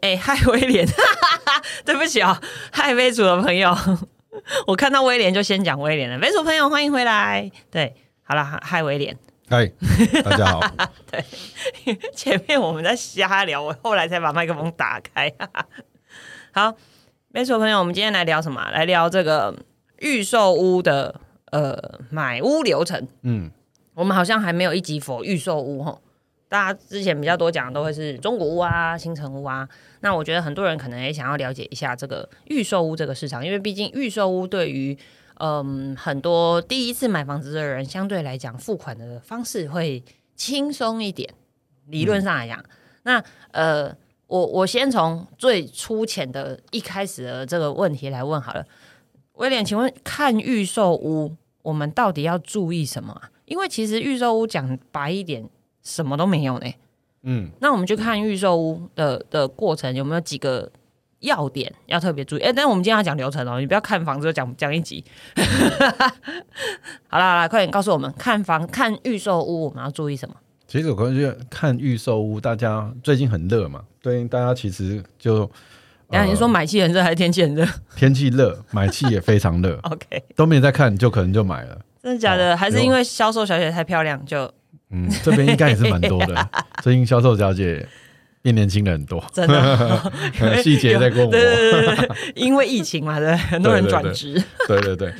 哎，嗨，威廉，对不起哦，嗨，威主的朋友，我看到威廉就先讲威廉了。威主朋友，欢迎回来。对，好了，嗨，威廉，嗨，大家好。对，前面我们在瞎聊，我后来才把麦克风打开。好，威主朋友，我们今天来聊什么？来聊这个预售屋的呃买屋流程。嗯，我们好像还没有一集否预售屋哈。大家之前比较多讲的都会是中国屋啊、新城屋啊，那我觉得很多人可能也想要了解一下这个预售屋这个市场，因为毕竟预售屋对于嗯很多第一次买房子的人相对来讲付款的方式会轻松一点，理论上来讲，那呃我我先从最粗浅的一开始的这个问题来问好了，威廉，请问看预售屋我们到底要注意什么？因为其实预售屋讲白一点。什么都没有呢，嗯，那我们就看预售屋的的过程有没有几个要点要特别注意。哎，但是我们今天要讲流程哦，你不要看房子就讲讲一集。好啦好了，快点告诉我们，看房看预售屋我们要注意什么？其实我觉得看预售屋，大家最近很热嘛，对，大家其实就，然后你说买气很热还是天气很热？天气热，买气也非常热。OK，都没在看，就可能就买了。真的假的？还是因为销售小姐太漂亮就？嗯，这边应该也是蛮多的。最近销售小姐变年轻了很多，真的。细节在跟我。对对对因为疫情嘛，对，很多人转职。对对对。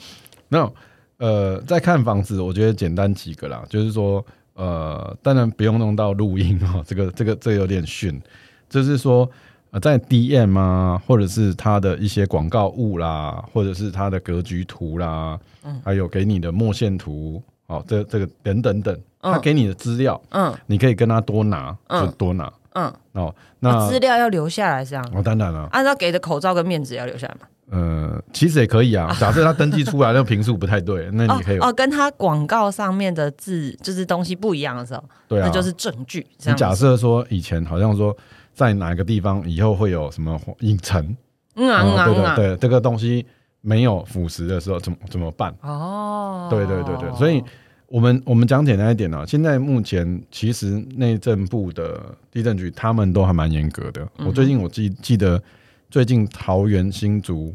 那呃，在看房子，我觉得简单几个啦，就是说，呃，当然不用弄到录音哦，这个这个这有点逊。就是说，呃，在 DM 啊，或者是它的一些广告物啦，或者是它的格局图啦，嗯，还有给你的墨线图，哦，这这个等等等。他给你的资料，嗯，你可以跟他多拿，就多拿，嗯，哦，那资料要留下来是这样，哦，当然了，按照给的口罩跟面子要留下来嘛？呃，其实也可以啊。假设他登记出来 那个评数不太对，那你可以哦，跟他广告上面的字就是东西不一样的时候，对啊，那就是证据。你假设说以前好像说在哪个地方以后会有什么影城，嗯啊，对对对，这个东西没有腐蚀的时候怎么怎么办？哦，对对对对，所以。我们我们讲简单一点呢，现在目前其实内政部的地震局他们都还蛮严格的。我最近我记记得最近桃园新竹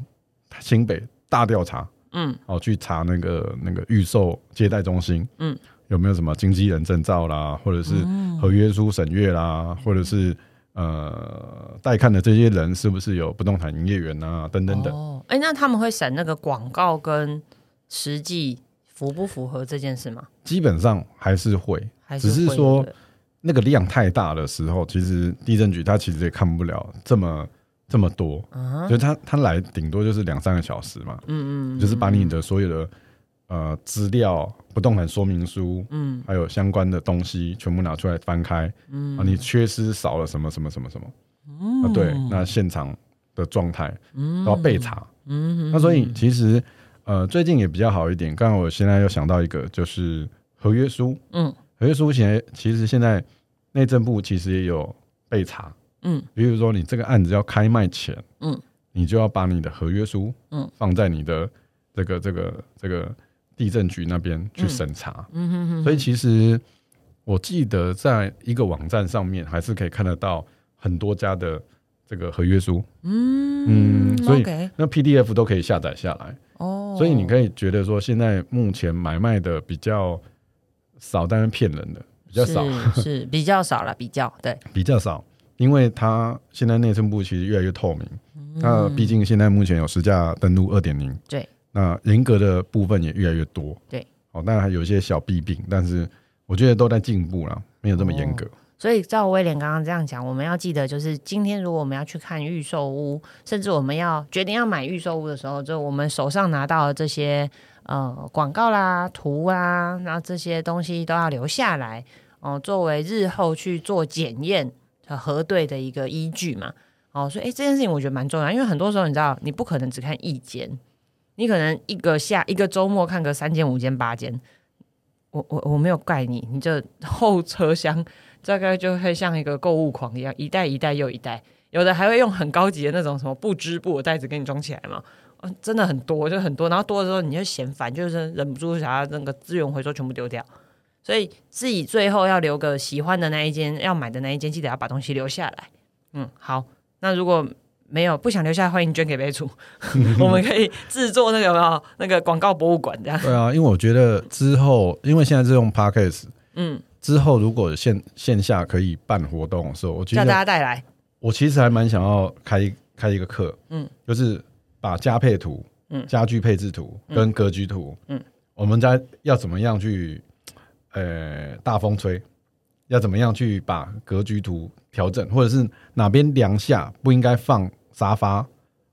新北大调查，嗯，哦去查那个那个预售接待中心，嗯，有没有什么经纪人证照啦，或者是合约书审阅啦，或者是呃带看的这些人是不是有不动产营业员啊等等等。哦，哎，那他们会审那个广告跟实际。符不符合这件事吗？基本上还是会，只是说那个量太大的时候，其实地震局他其实也看不了这么这么多，就他他来顶多就是两三个小时嘛，嗯嗯，就是把你的所有的呃资料、不动产说明书，嗯，还有相关的东西全部拿出来翻开，嗯。啊，你缺失少了什么什么什么什么，啊，对，那现场的状态都要备查，嗯，那所以其实。呃，最近也比较好一点。刚刚我现在又想到一个，就是合约书。嗯，合约书现在其实现在内政部其实也有备查。嗯，比如说你这个案子要开卖前，嗯，你就要把你的合约书，嗯，放在你的这个这个这个地震局那边去审查。嗯哼哼。所以其实我记得在一个网站上面还是可以看得到很多家的这个合约书。嗯嗯，所以那 PDF 都可以下载下来。哦，所以你可以觉得说，现在目前买卖的比较少，但是骗人的比较少，是 比较少了，比较对，比较少，因为它现在内政部其实越来越透明，那毕竟现在目前有实价登录二点零，对，那严格的部分也越来越多，对，哦，当然还有一些小弊病，但是我觉得都在进步了，没有这么严格。所以照威廉刚刚这样讲，我们要记得，就是今天如果我们要去看预售屋，甚至我们要决定要买预售屋的时候，就我们手上拿到的这些呃广告啦、图啊，然后这些东西都要留下来哦，作为日后去做检验和核对的一个依据嘛。哦，所以诶这件事情我觉得蛮重要，因为很多时候你知道，你不可能只看一间，你可能一个下一个周末看个三间、五间、八间，我我我没有怪你，你这后车厢。大概就会像一个购物狂一样，一袋一袋又一袋，有的还会用很高级的那种什么不织布袋子给你装起来嘛，真的很多，就很多，然后多的时候你就嫌烦，就是忍不住想要那个资源回收全部丢掉，所以自己最后要留个喜欢的那一间，要买的那一间，记得要把东西留下来。嗯，好，那如果没有不想留下，欢迎捐给杯主，我们可以制作那个没有那个广告博物馆这样。对啊，因为我觉得之后，因为现在是用 podcast，嗯，之后如果线线下可以办活动的时候，我觉得叫大家带来。我其实还蛮想要开开一个课，嗯，就是把家配图、嗯，家具配置图跟格局图，嗯，我们家要怎么样去，呃，大风吹，要怎么样去把格局图调整，或者是哪边梁下不应该放沙发，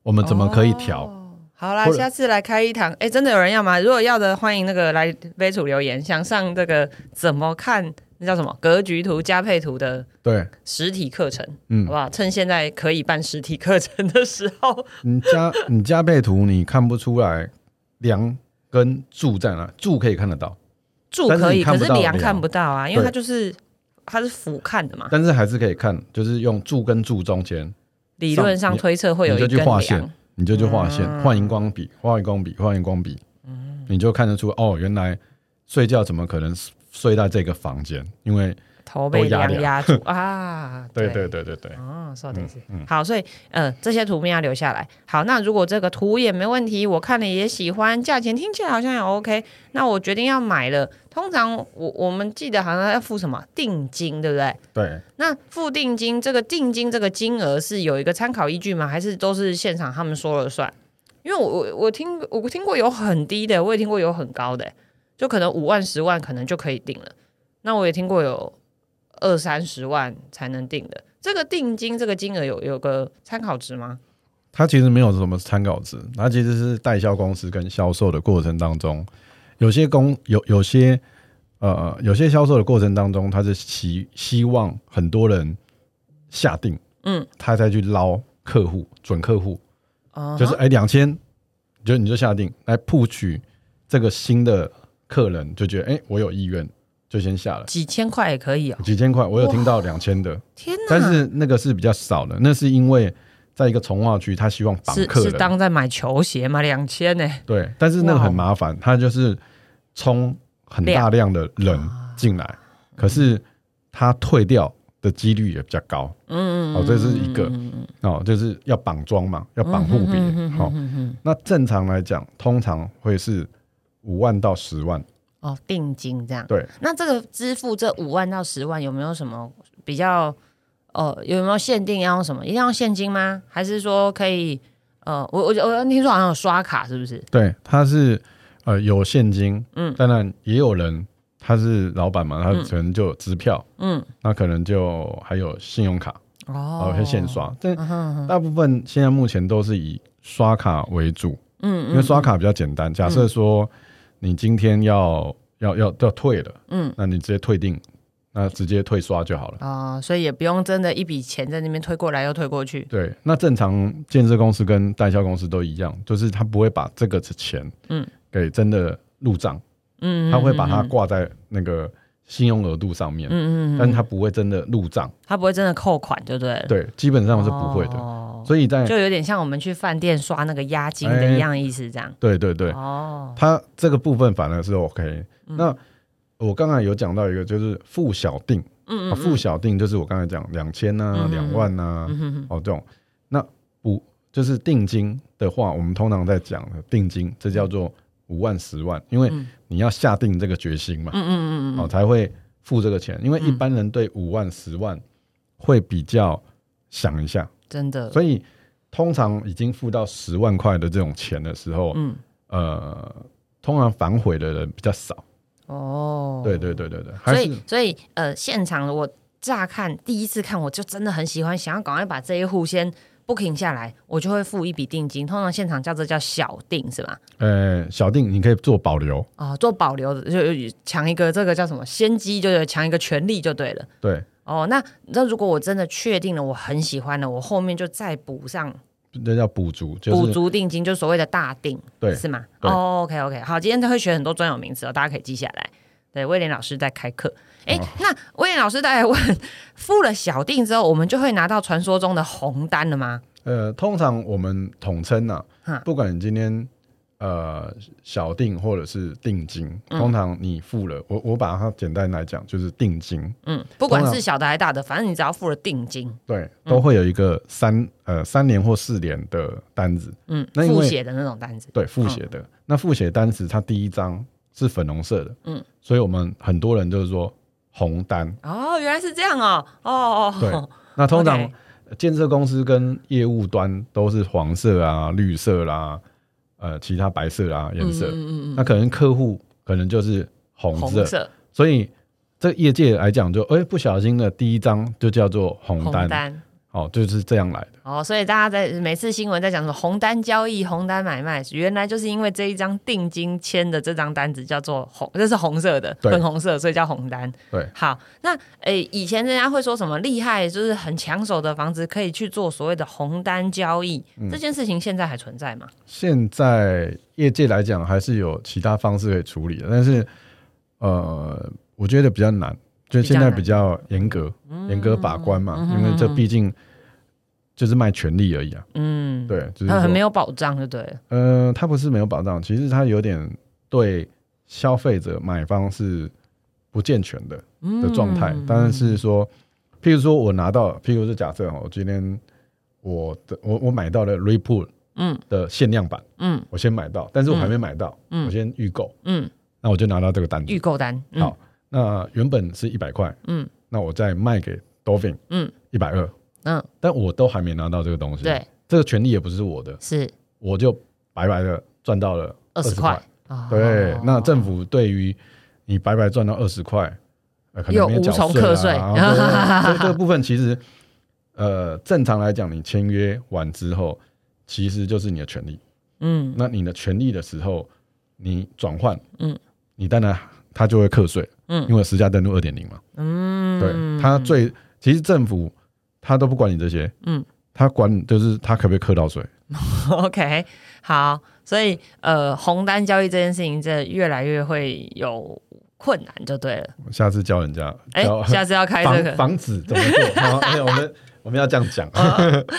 我们怎么可以调？好啦，下次来开一堂，哎，真的有人要吗？如果要的，欢迎那个来微主留言，想上这个怎么看？那叫什么格局图加配图的对实体课程，嗯，好不好？趁现在可以办实体课程的时候，你加你加配图，你看不出来梁跟柱在哪？柱可以看得到，柱可以，可是梁看不到啊，因为它就是它是俯瞰的嘛。但是还是可以看，就是用柱跟柱中间，理论上推测会有一根线，你就去画线，画荧光笔，画荧光笔，画荧光笔，嗯，你就看得出哦，原来睡觉怎么可能？睡在这个房间，因为头被梁压住 啊！对对对对对，哦，说的是好，所以呃，这些图片要留下来。好，那如果这个图也没问题，我看了也喜欢，价钱听起来好像也 OK，那我决定要买了。通常我我们记得好像要付什么定金，对不对？对。那付定金，这个定金这个金额是有一个参考依据吗？还是都是现场他们说了算？因为我我我听我听过有很低的，我也听过有很高的。就可能五万十万可能就可以定了，那我也听过有二三十万才能定的。这个定金这个金额有有个参考值吗？它其实没有什么参考值，它其实是代销公司跟销售的过程当中，有些公有有些呃有些销售的过程当中，他是希希望很多人下定，嗯，他再去捞客户准客户，就是哎两千，就你就下定来铺取这个新的。客人就觉得，哎，我有意愿，就先下了。几千块也可以哦。几千块，我有听到两千的。天哪！但是那个是比较少的，那是因为在一个从化区，他希望绑客人。是当在买球鞋嘛？两千呢？对，但是那个很麻烦，他就是冲很大量的人进来，可是他退掉的几率也比较高。嗯嗯。哦，这是一个哦，就是要绑装嘛，要绑护别。好，那正常来讲，通常会是。五万到十万哦，定金这样。对，那这个支付这五万到十万有没有什么比较？哦，有没有限定要用什么？一定要现金吗？还是说可以？呃，我我我听说好像有刷卡，是不是？对，他是呃有现金，嗯，当然也有人他是老板嘛，他可能就有支票，嗯，那可能就还有信用卡哦，可以现刷。但大部分现在目前都是以刷卡为主，嗯，因为刷卡比较简单。假设说。你今天要要要要退了，嗯，那你直接退定，那直接退刷就好了啊，所以也不用真的一笔钱在那边退过来又退过去。对，那正常建设公司跟代销公司都一样，就是他不会把这个钱，嗯，给真的入账，嗯，他会把它挂在那个信用额度上面，嗯嗯，但他不会真的入账，他不会真的扣款，对不对？对，基本上是不会的。所以在就有点像我们去饭店刷那个押金的一样意思，这样。对对对。哦。它这个部分反而是 OK。那我刚才有讲到一个，就是付小定。嗯嗯。付小定就是我刚才讲两千呐、两万呐，哦这种。那不就是定金的话，我们通常在讲的定金，这叫做五万、十万，因为你要下定这个决心嘛。嗯嗯嗯嗯。哦，才会付这个钱，因为一般人对五万、十万会比较想一下。真的，所以通常已经付到十万块的这种钱的时候，嗯，呃，通常反悔的人比较少。哦，对对对对对，所以所以呃，现场我乍看第一次看，我就真的很喜欢，想要赶快把这一户先 booking 下来，我就会付一笔定金。通常现场叫这叫小定是吧？呃，小定你可以做保留哦，做保留的就抢一个这个叫什么先机，就是抢一个权利就对了。对。哦，那那如果我真的确定了，我很喜欢的，我后面就再补上，那叫补足，补足定金，就所谓的大定，对，是吗？哦，OK OK，好，今天都会学很多专有名词哦，大家可以记下来。对，威廉老师在开课。哎，那威廉老师在问，付了小定之后，我们就会拿到传说中的红单了吗？呃，通常我们统称呐，不管你今天呃，小定或者是定金，通常你付了，我我把它简单来讲，就是定金。嗯，不管是小的还是大的，反正你只要付了定金，对，都会有一个三呃三年或四年的单子。嗯，那复写的那种单子。对，复写的那复写单子，它第一张是粉红色的。嗯，所以我们很多人就是说红单。哦，原来是这样哦。哦哦。对，那通常建设公司跟业务端都是黄色啊、绿色啦。呃，其他白色啊颜色，那可能客户可能就是红色，所以这业界来讲，就哎不小心的第一张就叫做红单。哦，就是这样来的哦，所以大家在每次新闻在讲什么红单交易、红单买卖，原来就是因为这一张定金签的这张单子叫做红，这是红色的，粉红色，所以叫红单。对，好，那诶，以前人家会说什么厉害，就是很抢手的房子可以去做所谓的红单交易，这件事情现在还存在吗？现在业界来讲，还是有其他方式可以处理的，但是呃，我觉得比较难。就现在比较严格，严格把关嘛，因为这毕竟就是卖权利而已啊。嗯，对，就是很没有保障，就对。呃，它不是没有保障，其实它有点对消费者买方是不健全的的状态。但是说，譬如说我拿到，譬如是假设我今天我的我我买到了嗯。的限量版嗯，我先买到，但是我还没买到，嗯，我先预购嗯，那我就拿到这个单子，预购单好。那原本是一百块，嗯，那我再卖给 Dolphin，嗯，一百二，嗯，但我都还没拿到这个东西，对，这个权利也不是我的，是，我就白白的赚到了二十块，对，那政府对于你白白赚到二十块，可能无从课税，这 这个部分其实，呃，正常来讲，你签约完之后，其实就是你的权利，嗯，那你的权利的时候，你转换，嗯，你当然他就会课税。嗯，因为实价登录二点零嘛，嗯，对，他最其实政府他都不管你这些，嗯，他管就是他可不可以课到税。OK，好，所以呃，红单交易这件事情，这越来越会有困难，就对了。下次教人家，哎，下次要开这个房子怎么做？好，我们。我们要这样讲，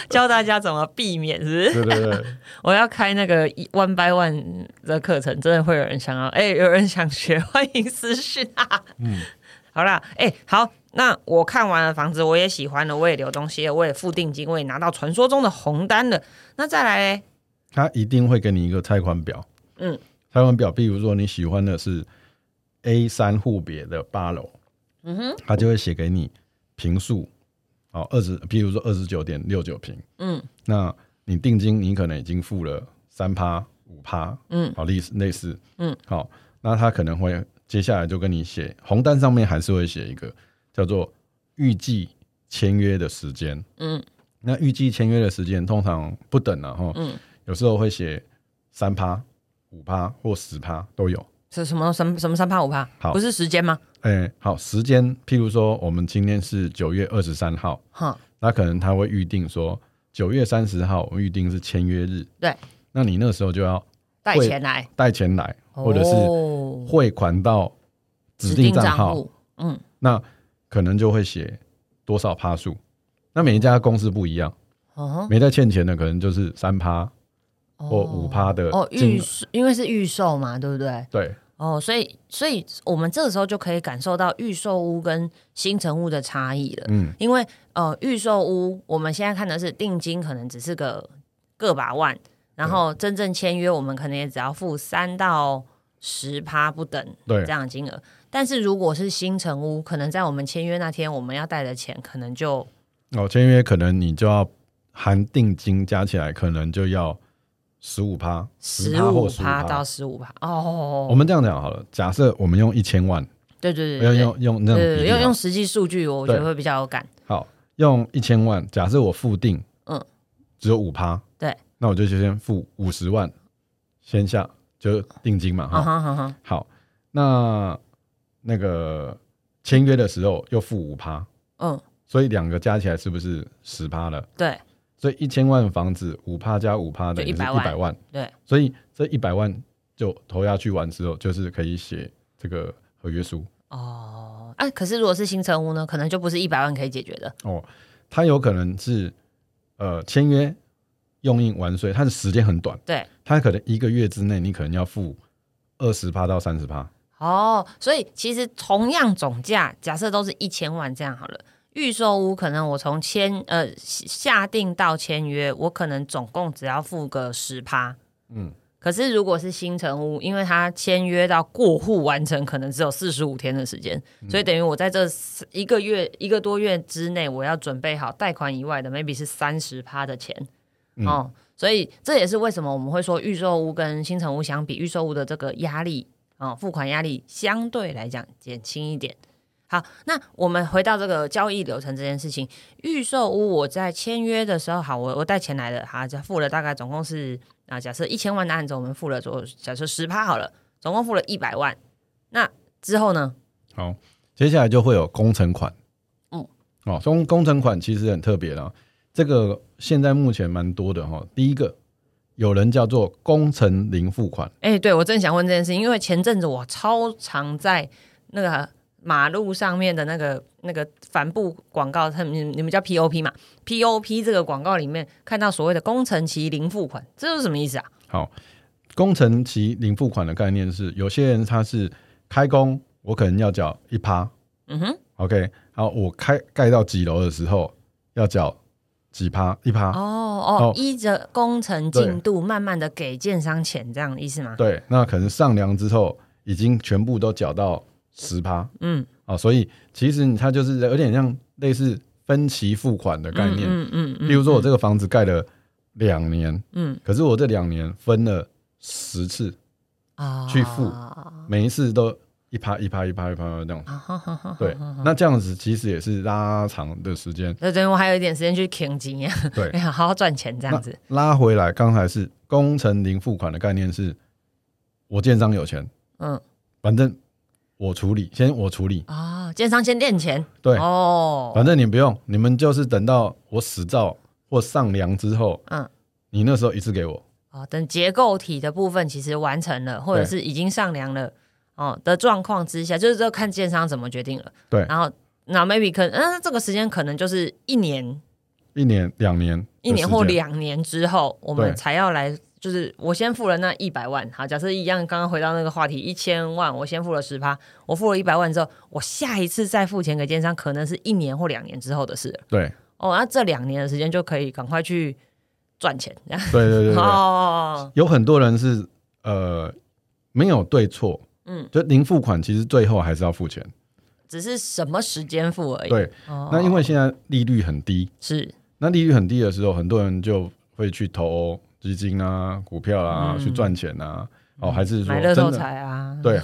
教大家怎么避免，是不是？对对对，我要开那个 one by one 的课程，真的会有人想要，哎，有人想学，欢迎私讯啊。嗯，好啦，哎，好，那我看完了房子，我也喜欢了，我也留东西了，我也付定金，我也拿到传说中的红单了。那再来，他一定会给你一个拆款表。嗯，拆款表，比如说你喜欢的是 A 三户别的八楼，嗯哼，他就会写给你平数。好，二十，譬如说二十九点六九平，嗯，那你定金你可能已经付了三趴五趴，嗯，好，类似类似，嗯，好，那他可能会接下来就跟你写红单上面还是会写一个叫做预计签约的时间，嗯，那预计签约的时间通常不等了哈，嗯，有时候会写三趴五趴或十趴都有。是什么什么什么三趴五趴？好，不是时间吗？哎，好，时间，譬如说，我们今天是九月二十三号，哈，那可能他会预定说九月三十号，我预定是签约日，对，那你那个时候就要带钱来，带钱来，或者是。汇款到指定账号，嗯，那可能就会写多少趴数，那每一家公司不一样，哦，没在欠钱的可能就是三趴或五趴的哦，预因为是预售嘛，对不对？对。哦，所以，所以我们这个时候就可以感受到预售屋跟新城屋的差异了。嗯，因为呃，预售屋我们现在看的是定金，可能只是个个把万，然后真正签约，我们可能也只要付三到十趴不等对这样的金额。但是如果是新城屋，可能在我们签约那天，我们要带的钱可能就哦，签约可能你就要含定金加起来，可能就要。十五趴，十五趴到十五趴哦。我们这样讲好了，假设我们用一千万，对对对，要用用那种用用实际数据，我觉得会比较有感。好，用一千万，假设我付定，嗯，只有五趴，对，那我就先付五十万，先下就定金嘛，哈，好，那那个签约的时候又付五趴，嗯，所以两个加起来是不是十趴了？对。所以一千万房子五趴加五趴等于一百万，对。所以这一百万就投下去完之后，就是可以写这个合约书。哦，哎，可是如果是新成屋呢，可能就不是一百万可以解决的。哦，它有可能是呃签约用印完税，它的时间很短。对。它可能一个月之内你可能要付二十趴到三十趴。哦，所以其实同样总价，假设都是一千万这样好了，预售屋可能我从签呃下定到签约，我可能总共只要付个十趴，嗯。可是如果是新城屋，因为它签约到过户完成，可能只有四十五天的时间，所以等于我在这一个月一个多月之内，我要准备好贷款以外的，maybe 是三十趴的钱哦。所以这也是为什么我们会说预售屋跟新城屋相比，预售屋的这个压力啊，付款压力相对来讲减轻一点。好，那我们回到这个交易流程这件事情，预售屋我在签约的时候，好，我我带钱来的，好，付了大概总共是。啊，假设一千万的案子，我们付了做假设十趴好了，总共付了一百万。那之后呢？好，接下来就会有工程款。嗯，哦，工工程款其实很特别了，这个现在目前蛮多的哈。第一个有人叫做工程零付款。哎，对我正想问这件事，因为前阵子我超常在那个。马路上面的那个那个帆布广告，他们你们叫 POP 嘛？POP 这个广告里面看到所谓的工程期零付款，这是什么意思啊？好，工程期零付款的概念是，有些人他是开工，我可能要缴一趴，嗯哼，OK，好，我开盖到几楼的时候要缴几趴一趴，哦哦，依着工程进度慢慢的给建商钱，这样的意思吗？对，那可能上梁之后已经全部都缴到。十趴，嗯，啊，所以其实它就是有点像类似分期付款的概念，嗯嗯嗯。例如说，我这个房子盖了两年，嗯，可是我这两年分了十次啊，去付，每一次都一趴一趴一趴一趴这样，对，那这样子其实也是拉长的时间，那等于我还有一点时间去填金呀，对，好好赚钱这样子。拉回来，刚才是工程零付款的概念是，我建商有钱，嗯，反正。我处理，先我处理啊！建商先垫钱，对哦，反正你不用，你们就是等到我死造或上梁之后，嗯，你那时候一次给我哦。等结构体的部分其实完成了，或者是已经上梁了哦的状况之下，就是这看建商怎么决定了。对，然后那 maybe 可能嗯，这个时间可能就是一年、一年、两年、一年或两年之后，我们才要来。就是我先付了那一百万，好，假设一样，刚刚回到那个话题，一千万，我先付了十趴，我付了一百万之后，我下一次再付钱给奸商，可能是一年或两年之后的事。对，哦，那这两年的时间就可以赶快去赚钱。对对对哦，有很多人是呃没有对错，嗯，就零付款，其实最后还是要付钱，只是什么时间付而已。对，那因为现在利率很低，是，那利率很低的时候，很多人就会去投。基金啊，股票啊，去赚钱啊，哦，还是说真的啊？对，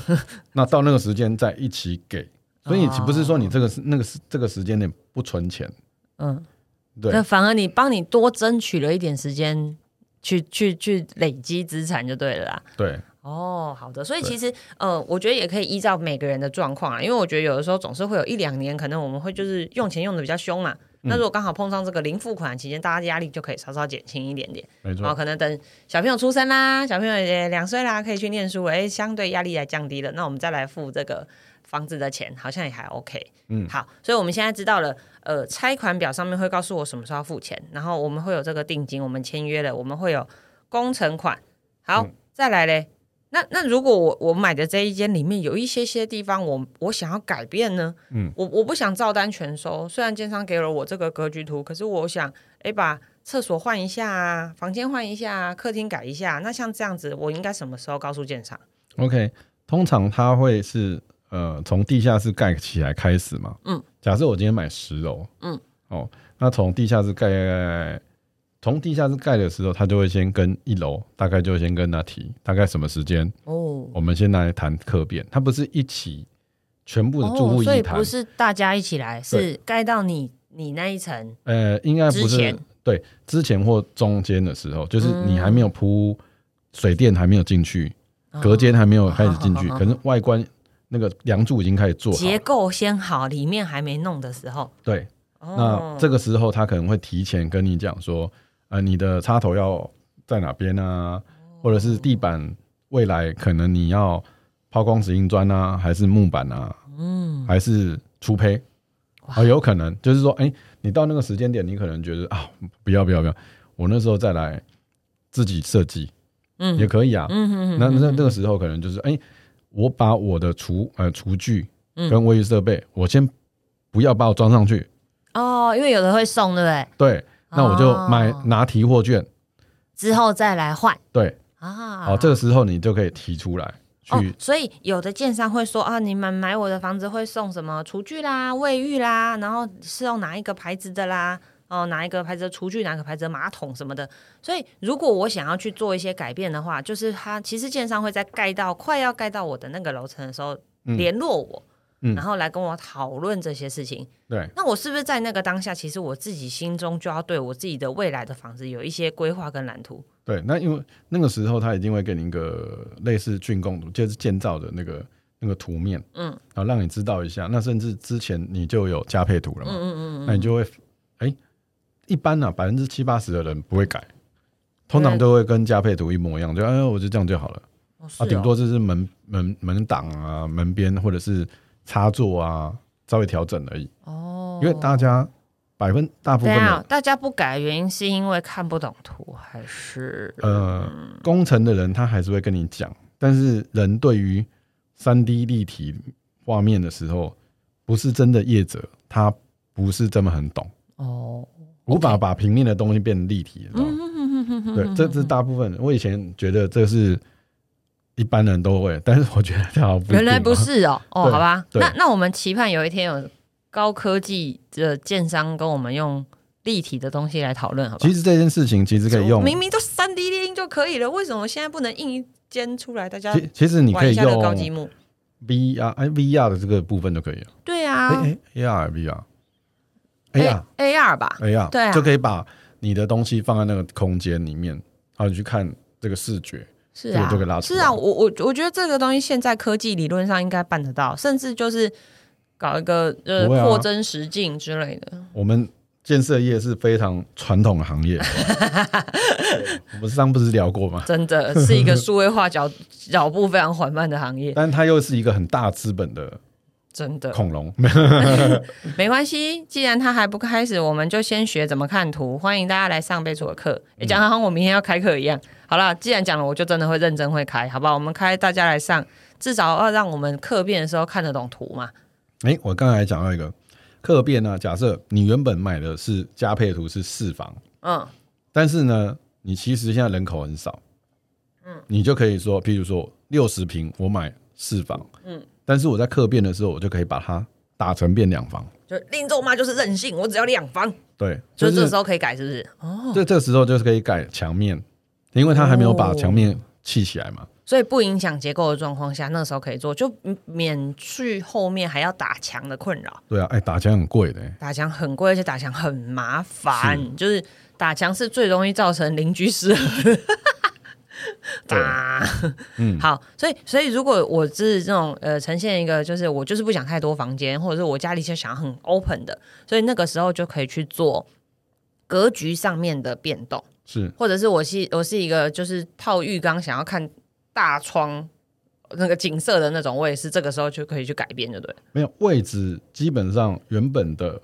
那到那个时间再一起给，所以岂不是说你这个是那个是这个时间点不存钱？嗯，对，那反而你帮你多争取了一点时间，去去去累积资产就对了啦。对，哦，好的，所以其实呃，我觉得也可以依照每个人的状况啊，因为我觉得有的时候总是会有一两年，可能我们会就是用钱用的比较凶嘛。那如果刚好碰上这个零付款期间，大家压力就可以稍稍减轻一点点。没错，可能等小朋友出生啦，小朋友也两岁啦，可以去念书，哎，相对压力来降低了。那我们再来付这个房子的钱，好像也还 OK。嗯，好，所以我们现在知道了，呃，拆款表上面会告诉我什么时候要付钱，然后我们会有这个定金，我们签约了，我们会有工程款。好，再来嘞。那那如果我我买的这一间里面有一些些地方我我想要改变呢？嗯，我我不想照单全收。虽然建商给了我这个格局图，可是我想哎把厕所换一下啊，房间换一下，客厅改一下。那像这样子，我应该什么时候告诉建商？OK，通常他会是呃从地下室盖起来开始嘛。嗯，假设我今天买十楼，嗯，哦，那从地下室盖。从地下室盖的时候，他就会先跟一楼，大概就先跟他提大概什么时间哦。我们先来谈客变，他不是一起全部的住户一谈，所以不是大家一起来，是盖到你你那一层。呃，应该不是对之前或中间的时候，就是你还没有铺水电，还没有进去，隔间还没有开始进去，可能外观那个梁柱已经开始做结构先好，里面还没弄的时候。对，那这个时候他可能会提前跟你讲说。呃，你的插头要在哪边啊？或者是地板未来可能你要抛光石英砖啊，还是木板啊？嗯，还是粗胚？啊，有可能就是说，哎，你到那个时间点，你可能觉得啊，不要不要不要，我那时候再来自己设计，嗯，也可以啊。嗯嗯那那那个时候可能就是，哎，我把我的厨呃厨具跟卫浴设备，我先不要把我装上去。哦，因为有的会送，对不对？对，那我就买拿提货券，之后再来换。对啊，好，这个时候你就可以提出来。哦，所以有的建商会说啊，你们买我的房子会送什么厨具啦、卫浴啦，然后是用哪一个牌子的啦？哦，哪一个牌子的厨具，哪个牌子的马桶什么的。所以如果我想要去做一些改变的话，就是他其实建商会在盖到快要盖到我的那个楼层的时候联络我。然后来跟我讨论这些事情。对，那我是不是在那个当下，其实我自己心中就要对我自己的未来的房子有一些规划跟蓝图？对，那因为那个时候他一定会给你一个类似竣工图，就是建造的那个那个图面，嗯，然后让你知道一下。那甚至之前你就有加配图了嘛？嗯嗯嗯那你就会，哎，一般呢，百分之七八十的人不会改，通常都会跟加配图一模一样，就哎，我就这样就好了。啊，顶多就是门门门挡啊，门边或者是。插座啊，稍微调整而已。哦，因为大家百分大部分大家不改的原因是因为看不懂图，还是呃，工程的人他还是会跟你讲，但是人对于三 D 立体画面的时候，不是真的业者，他不是这么很懂。哦，无法把平面的东西变成立体？对，这是大部分。我以前觉得这是。一般人都会，但是我觉得这好原来不是哦哦，好吧，那那我们期盼有一天有高科技的建商跟我们用立体的东西来讨论，好吧？其实这件事情其实可以用，明明就三 D 列印就可以了，为什么现在不能印一间出来？大家其实你可以用高积木 VR，哎，VR 的这个部分就可以了。对啊，哎，AR VR，AR AR 吧，AR 对，就可以把你的东西放在那个空间里面，然后你去看这个视觉。是啊，是啊，我我我觉得这个东西现在科技理论上应该办得到，甚至就是搞一个呃扩增实境之类的。我们建设业是非常传统的行业，我们上不是聊过吗？真的是一个数位化脚 脚步非常缓慢的行业，但它又是一个很大资本的。真的恐龙 没关系，既然他还不开始，我们就先学怎么看图。欢迎大家来上贝楚的课，讲的好像我明天要开课一样。好了，既然讲了，我就真的会认真会开，好不好？我们开，大家来上，至少要让我们课变的时候看得懂图嘛。哎，我刚才讲到一个课变呢，假设你原本买的是加配图是四房，嗯，但是呢，你其实现在人口很少，嗯，你就可以说，譬如说六十平，我买四房，嗯。但是我在客变的时候，我就可以把它打成变两房。就另咒妈就是任性，我只要两房。对，就是这时候可以改，是不是？哦，这这个时候就是可以改墙面，因为它还没有把墙面砌起来嘛。所以不影响结构的状况下，那时候可以做，就免去后面还要打墙的困扰。对啊，哎，打墙很贵的，打墙很贵，而且打墙很麻烦，就是打墙是最容易造成邻居失和。打，嗯，好，所以所以如果我是这种呃，呈现一个就是我就是不想太多房间，或者是我家里就想很 open 的，所以那个时候就可以去做格局上面的变动，是，或者是我是我是一个就是套浴缸想要看大窗那个景色的那种，我也是这个时候就可以去改变，对不对？没有位置，基本上原本的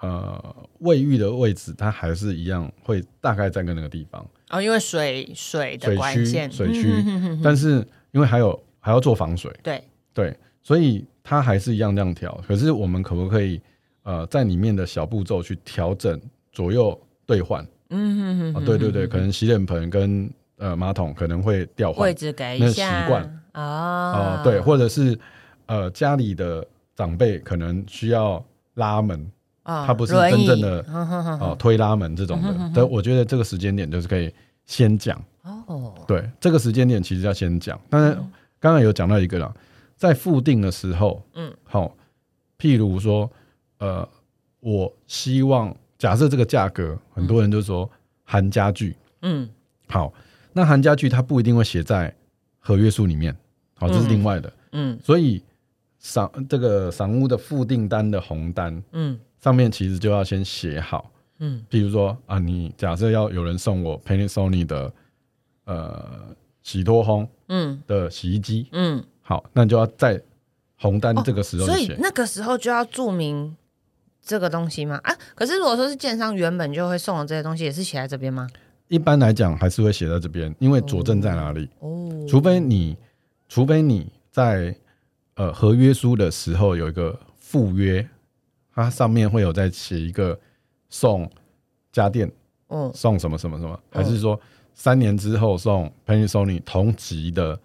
呃卫浴的位置，它还是一样，会大概在跟那个地方。哦，因为水水的关键，水区，但是因为还有还要做防水，对对，所以它还是一样这样调。可是我们可不可以呃在里面的小步骤去调整左右兑换？嗯哼哼，对对对，可能洗脸盆跟呃马桶可能会调换位置改一下。习惯。啊对，或者是呃家里的长辈可能需要拉门。它不是真正的哦推拉门这种的，但我觉得这个时间点就是可以先讲哦。对，这个时间点其实要先讲。但是刚刚有讲到一个了，在复定的时候，嗯，好，譬如说，呃，我希望假设这个价格，很多人就说含家具，嗯，好，那含家具它不一定会写在合约书里面，好，这是另外的，嗯，所以赏这个赏屋的付订单的红单，嗯。上面其实就要先写好，嗯，比如说啊，你假设要有人送我 Panasonic 的呃洗脱烘，嗯。的洗衣机，嗯，好，那就要在红单这个时候所以那个时候就要注明这个东西吗？啊，可是如果说是建商原本就会送的这些东西，也是写在这边吗？一般来讲还是会写在这边，因为佐证在哪里？哦，除非你，除非你在呃合约书的时候有一个附约，它上面会有在写一个送家电，嗯，送什么什么什么，还是说三年之后送 Panasonic 同级的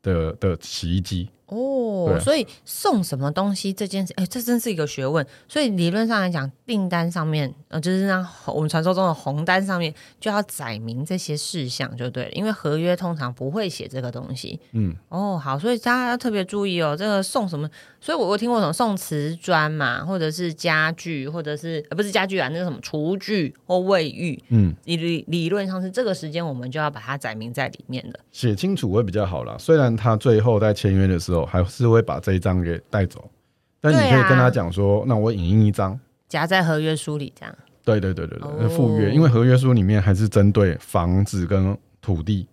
的的洗衣机？哦，所以送什么东西这件事，哎，这真是一个学问。所以理论上来讲，订单上面，呃，就是那我们传说中的红单上面，就要载明这些事项就对了。因为合约通常不会写这个东西。嗯，哦，好，所以大家要特别注意哦，这个送什么？所以我我听过什么送瓷砖嘛，或者是家具，或者是呃不是家具啊，那个什么厨具或卫浴。嗯，理理论上是这个时间，我们就要把它载明在里面的，写清楚会比较好啦。虽然他最后在签约的时候。还是会把这一张给带走，但你可以跟他讲说：“那我影印一张，夹在合约书里，这样。”对对对对对，附约，因为合约书里面还是针对房子跟土地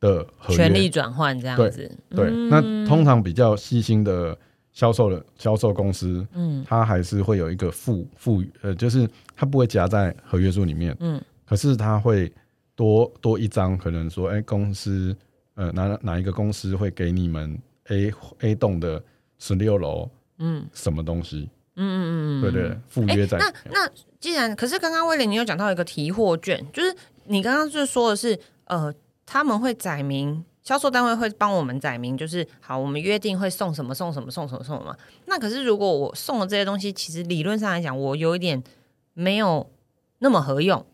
的权利转换这样子。对，那通常比较细心的销售的销售公司，嗯，它还是会有一个附附呃，就是它不会夹在合约书里面，嗯，可是它会多多一张，可能说，哎，公司呃哪哪一个公司会给你们。A A 栋的十六楼，嗯，什么东西？嗯嗯嗯对对，赴约在。那那既然，可是刚刚威廉你有讲到一个提货券，就是你刚刚就说的是，呃，他们会载明，销售单位会帮我们载明，就是好，我们约定会送什么送什么送什么送什么。那可是如果我送的这些东西，其实理论上来讲，我有一点没有那么合用，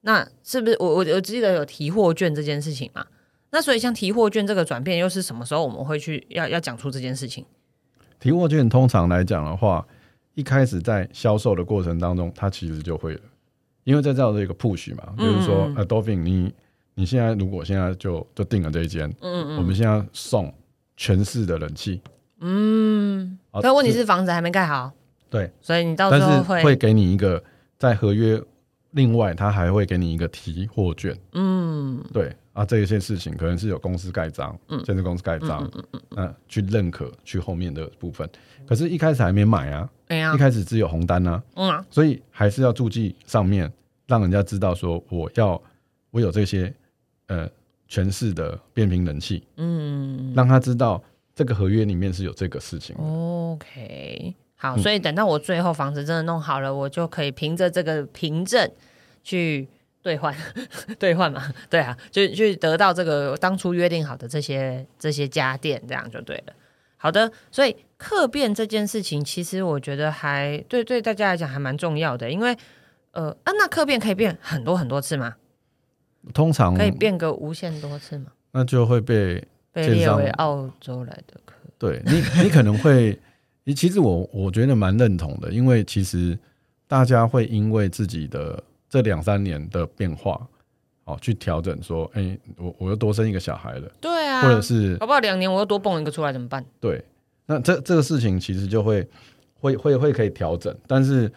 那是不是我我我记得有提货券这件事情嘛？那所以像提货券这个转变又是什么时候我们会去要要讲出这件事情？提货券通常来讲的话，一开始在销售的过程当中，它其实就会了，因为在这样的一个 push 嘛，比如说呃，Dolphin，你你现在如果现在就就定了这一间，嗯嗯，我们现在送全市的冷气，嗯，但问题是房子还没盖好，对，所以你到时候会会给你一个在合约，另外他还会给你一个提货券，嗯，对。啊，这一些事情可能是有公司盖章，嗯，建设公司盖章，嗯嗯嗯，去认可去后面的部分，可是，一开始还没买啊，哎呀，一开始只有红单呢，嗯，所以还是要注记上面，让人家知道说我要我有这些呃全市的变频冷气，嗯，让他知道这个合约里面是有这个事情。OK，好，所以等到我最后房子真的弄好了，我就可以凭着这个凭证去。兑换，兑换嘛，对啊，就就得到这个当初约定好的这些这些家电，这样就对了。好的，所以客变这件事情，其实我觉得还对对大家来讲还蛮重要的，因为呃啊，那客变可以变很多很多次吗？通常可以变个无限多次吗？那就会被被列为澳洲来的客。对你，你可能会，你其实我我觉得蛮认同的，因为其实大家会因为自己的。这两三年的变化，哦，去调整说，哎，我我又多生一个小孩了，对啊，或者是好不好？两年我又多蹦一个出来怎么办？对，那这这个事情其实就会会会会可以调整，但是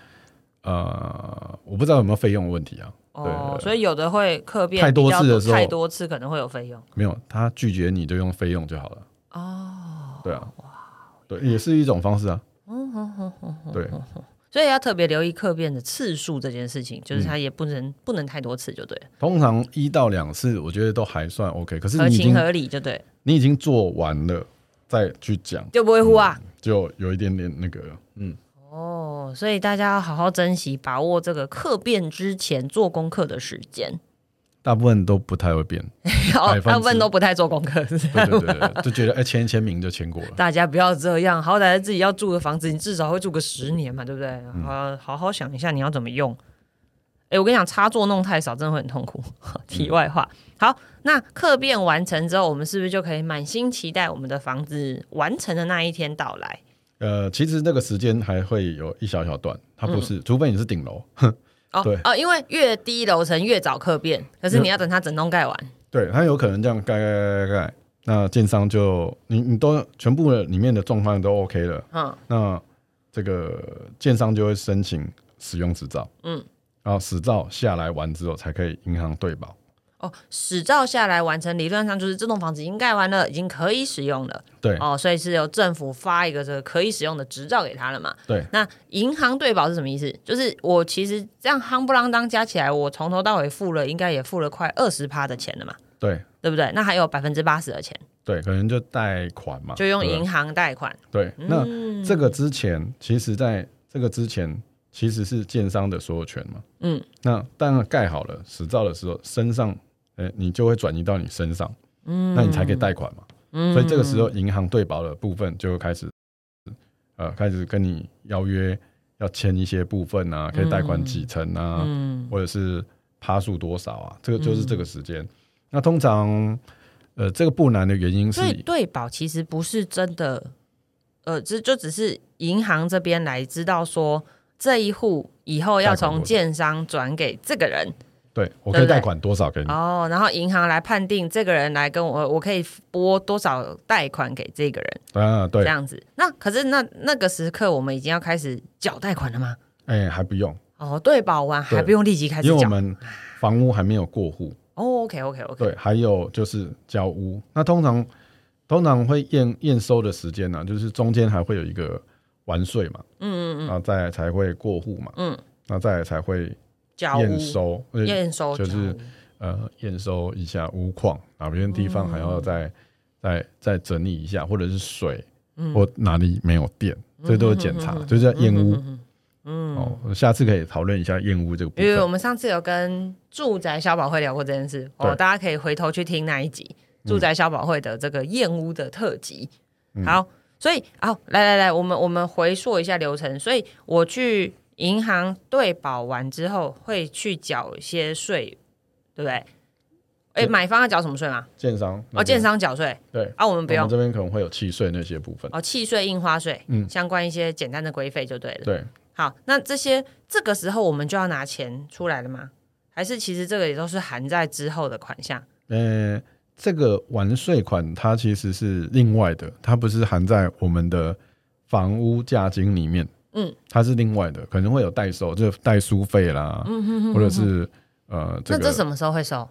呃，我不知道有没有费用问题啊？哦，所以有的会客变太多次的时候，太多次可能会有费用。没有，他拒绝你就用费用就好了。哦，对啊，哇，对，也是一种方式啊。嗯哼哼哼，对。所以要特别留意客变的次数这件事情，就是他也不能不能太多次就对了。通常一到两次，我觉得都还算 OK。可是合情合理就对，你已经做完了再去讲，就不会呼啊，就有一点点那个嗯。哦，所以大家要好好珍惜，把握这个客变之前做功课的时间。大部分都不太会变，大部分都不太做功课，对对对，就觉得哎签一签名就签过了。大家不要这样，好歹自己要住的房子，你至少会住个十年嘛，对不对？好，好好想一下你要怎么用。哎，我跟你讲，插座弄太少，真的会很痛苦。题外话，好，那客变完成之后，我们是不是就可以满心期待我们的房子完成的那一天到来？呃，其实那个时间还会有一小小段，它不是，除非你是顶楼。哦对哦，因为越低楼层越早客变，可是你要等它整栋盖完。对，它有可能这样盖盖盖盖盖，那建商就你你都全部的里面的状况都 OK 了，嗯，那这个建商就会申请使用执照，嗯，然后执照下来完之后才可以银行对保。哦，使照下来完成，理论上就是这栋房子已经盖完了，已经可以使用了。对，哦，所以是由政府发一个这个可以使用的执照给他了嘛？对。那银行对保是什么意思？就是我其实这样夯不啷当加起来，我从头到尾付了，应该也付了快二十趴的钱了嘛？对，对不对？那还有百分之八十的钱，对，可能就贷款嘛，就用银行贷款。对，那这个之前，其实在这个之前。其实是建商的所有权嘛，嗯，那当然盖好了实照的时候，身上，哎，你就会转移到你身上，嗯，那你才可以贷款嘛，嗯，所以这个时候银行对保的部分就会开始，呃，开始跟你邀约要签一些部分啊，可以贷款几成啊，嗯，或者是趴数多少啊，这个就是这个时间。那通常，呃，这个不难的原因是，对保其实不是真的，呃，这就只是银行这边来知道说。这一户以后要从建商转给这个人，对我可以贷款多少给你哦，然后银行来判定这个人来跟我，我可以拨多少贷款给这个人啊？对，这样子。那可是那那个时刻我们已经要开始缴贷款了吗？哎，还不用哦，对保完还不用立即开始，因为我们房屋还没有过户哦。OK OK OK，对，还有就是交屋，那通常通常会验验收的时间呢，就是中间还会有一个。完税嘛，嗯嗯嗯，然后再才会过户嘛，嗯，然后再才会验收，验收就是呃验收一下屋况哪边地方还要再再再整理一下，或者是水或哪里没有电，这都是检查，就是在验屋。嗯，哦，下次可以讨论一下验屋这个部分。因为我们上次有跟住宅消保会聊过这件事，哦，大家可以回头去听那一集住宅消保会的这个验屋的特辑。好。所以，好，来来来，我们我们回溯一下流程。所以我去银行对保完之后，会去缴一些税，对不对？哎，买方要缴什么税吗？建商哦，建商缴税。对啊，我们不用。这边可能会有契税那些部分。哦，契税、印花税，嗯，相关一些简单的规费就对了。对。好，那这些这个时候我们就要拿钱出来了吗？还是其实这个也都是含在之后的款项？嗯。这个完税款它其实是另外的，它不是含在我们的房屋价金里面，嗯，它是另外的，可能会有代收，就代书费啦，嗯哼哼，或者是呃，那这什么时候会收？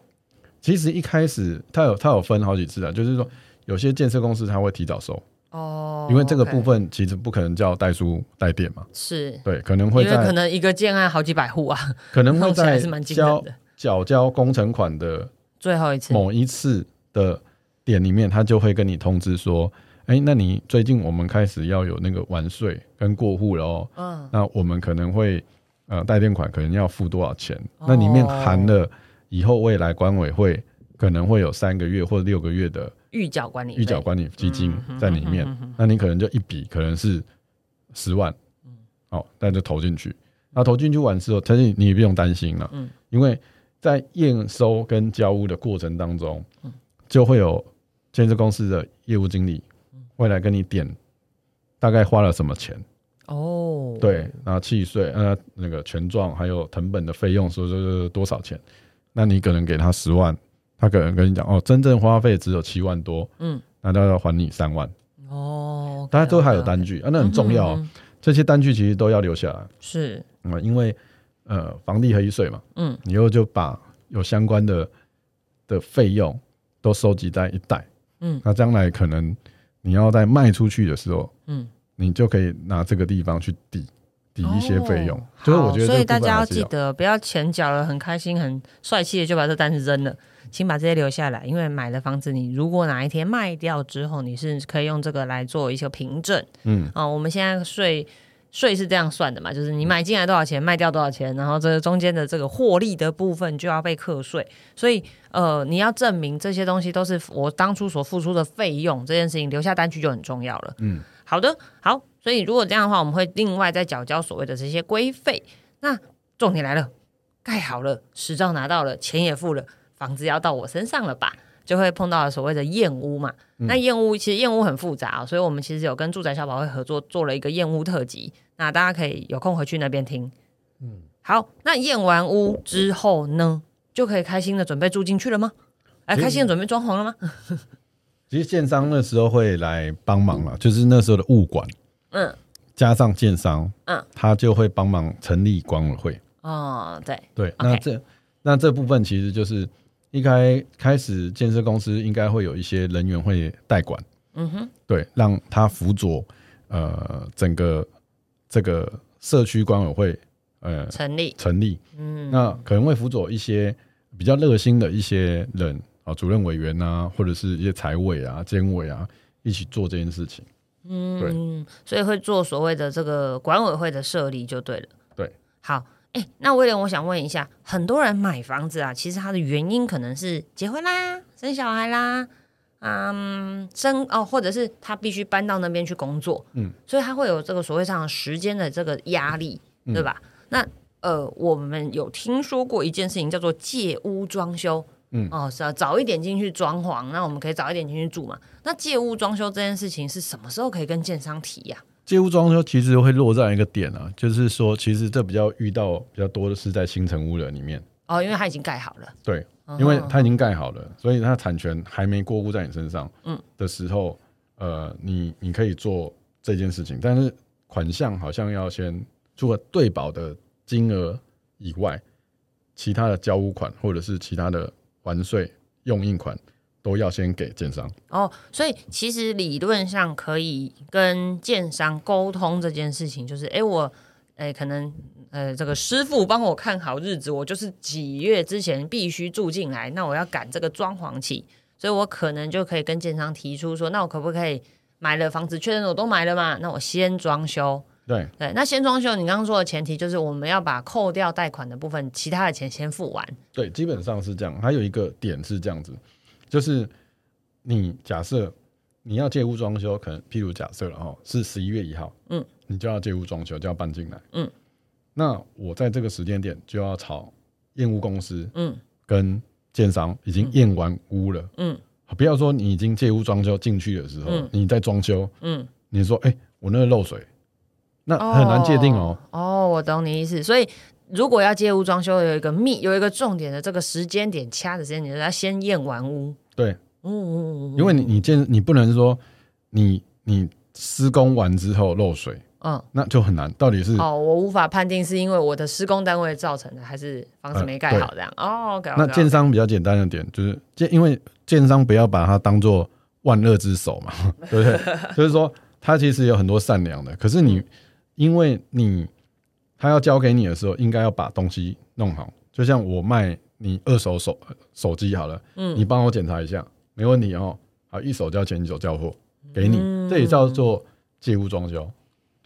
其实一开始它有它有分好几次啊，就是说有些建设公司它会提早收哦，因为这个部分其实不可能叫代书代垫嘛，是。对，可能会在可能一个建案好几百户啊，可能会在交缴交工程款的最后一次。某一次。的点里面，他就会跟你通知说：“哎，那你最近我们开始要有那个完税跟过户了哦。嗯，那我们可能会呃贷垫款可能要付多少钱？那里面含了以后未来管委会可能会有三个月或六个月的预缴管理预缴管理基金在里面。那你可能就一笔可能是十万，嗯，好，那就投进去。那投进去完之后，他你也不用担心了，嗯，因为在验收跟交屋的过程当中，嗯。就会有建设公司的业务经理会来跟你点，大概花了什么钱哦？对，然后契税呃那个权状还有成本的费用说是多少钱？那你可能给他十万，他可能跟你讲哦，真正花费只有七万多，嗯，那他要还你三万哦。大家都还有单据啊，那很重要，这些单据其实都要留下来，是啊，因为呃房地合税嘛，嗯，以后就把有相关的的费用。都收集在一袋，嗯，那将来可能你要在卖出去的时候，嗯，你就可以拿这个地方去抵抵一些费用。就是我觉得，所以大家要记得，不要钱缴了很开心、很帅气的就把这单子扔了，请把这些留下来，因为买了房子，你如果哪一天卖掉之后，你是可以用这个来做一些凭证。嗯，啊，我们现在税。税是这样算的嘛？就是你买进来多少钱，卖掉多少钱，然后这中间的这个获利的部分就要被课税。所以，呃，你要证明这些东西都是我当初所付出的费用，这件事情留下单据就很重要了。嗯，好的，好。所以如果这样的话，我们会另外再缴交所谓的这些规费。那重点来了，盖好了，实照拿到了，钱也付了，房子要到我身上了吧？就会碰到所谓的验屋嘛。那验屋其实验屋很复杂，所以我们其实有跟住宅小宝会合作做了一个验屋特辑。那大家可以有空回去那边听。嗯，好，那验完屋之后呢，就可以开心的准备住进去了吗？哎，开心的准备装潢了吗？其实建商那时候会来帮忙了，就是那时候的物管，嗯，加上建商，嗯，他就会帮忙成立管委会。哦，对对，那这那这部分其实就是一开开始建设公司应该会有一些人员会代管，嗯哼，对，让他辅佐呃整个这个社区管委会呃成立。成立，嗯，那可能会辅佐一些比较热心的一些人啊，主任委员啊，或者是一些财委啊、监委啊，一起做这件事情，嗯，对，所以会做所谓的这个管委会的设立就对了，对，好。哎，那威廉，我想问一下，很多人买房子啊，其实他的原因可能是结婚啦、生小孩啦，嗯，生哦，或者是他必须搬到那边去工作，嗯，所以他会有这个所谓上时间的这个压力，对吧？那呃，我们有听说过一件事情叫做借屋装修，嗯，哦，是啊，早一点进去装潢，那我们可以早一点进去住嘛？那借屋装修这件事情是什么时候可以跟建商提呀？借屋装修其实会落在一个点啊，就是说，其实这比较遇到比较多的是在新城屋的里面哦，因为它已经盖好了。对，因为它已经盖好了，所以它产权还没过户在你身上。嗯，的时候，呃，你你可以做这件事情，但是款项好像要先除了对保的金额以外，其他的交屋款或者是其他的完税用印款。都要先给建商哦，所以其实理论上可以跟建商沟通这件事情，就是哎，我哎可能呃这个师傅帮我看好日子，我就是几月之前必须住进来，那我要赶这个装潢期，所以我可能就可以跟建商提出说，那我可不可以买了房子确认我都买了嘛？那我先装修，对对，那先装修，你刚刚说的前提就是我们要把扣掉贷款的部分，其他的钱先付完，对，基本上是这样。还有一个点是这样子。就是你假设你要借屋装修，可能譬如假设了哈，是十一月一号，嗯，你就要借屋装修，就要搬进来，嗯，那我在这个时间点就要炒验屋公司，嗯，跟建商已经验完屋了，嗯，不要说你已经借屋装修进去的时候，你在装修，嗯，你说哎，我那个漏水，那很难界定哦。哦，我懂你意思，所以。如果要借屋装修，有一个密，有一个重点的这个时间点，掐的时间点，要先验完屋。对，嗯嗯嗯，因为你你建，你不能说你你施工完之后漏水，嗯，那就很难。到底是哦，我无法判定是因为我的施工单位造成的，还是房子没盖好这样。哦，那建商比较简单的点就是建，因为建商不要把它当做万恶之首嘛，对不对？就是说他其实有很多善良的，可是你因为你。他要交给你的时候，应该要把东西弄好。就像我卖你二手手手机好了，嗯，你帮我检查一下，没问题哦。好，一手交钱一手交货给你，这也叫做借屋装修，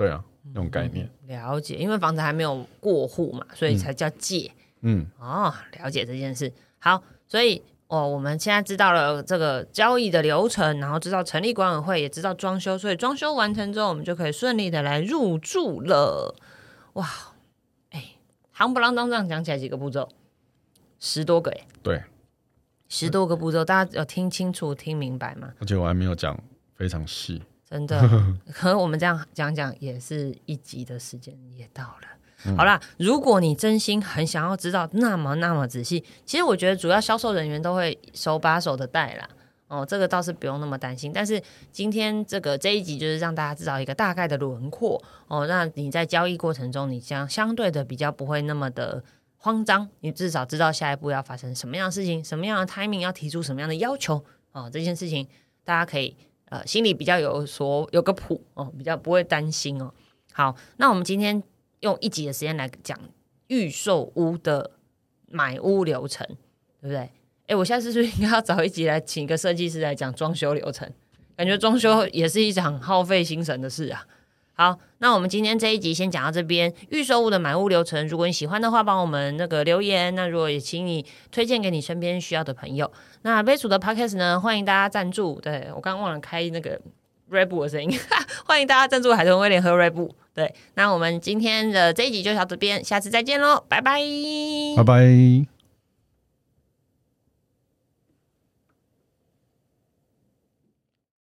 对啊，那种概念。了解，因为房子还没有过户嘛，所以才叫借。嗯，哦，了解这件事。好，所以哦，我们现在知道了这个交易的流程，然后知道成立管委会，也知道装修，所以装修完成之后，我们就可以顺利的来入住了。哇，哎，行不啷当这样讲起来几个步骤，十多个哎，对，十多个步骤，大家有听清楚、听明白吗？而且我还没有讲非常细，真的，可能我们这样讲讲也是一集的时间也到了。好啦，如果你真心很想要知道那么那么仔细，其实我觉得主要销售人员都会手把手的带啦。哦，这个倒是不用那么担心。但是今天这个这一集就是让大家知道一个大概的轮廓哦。那你在交易过程中，你将相对的比较不会那么的慌张，你至少知道下一步要发生什么样的事情，什么样的 timing 要提出什么样的要求哦。这件事情大家可以呃心里比较有所有个谱哦，比较不会担心哦。好，那我们今天用一集的时间来讲预售屋的买屋流程，对不对？哎，我下次是不是应该要找一集来请一个设计师来讲装修流程？感觉装修也是一场耗费心神的事啊。好，那我们今天这一集先讲到这边。预售物的买屋流程，如果你喜欢的话，帮我们那个留言。那如果也请你推荐给你身边需要的朋友。那杯鼠的 podcast 呢，欢迎大家赞助。对我刚刚忘了开那个 r e b 的声音，欢迎大家赞助海豚威廉和 r e b 对，那我们今天的这一集就到这边，下次再见喽，拜拜，拜拜。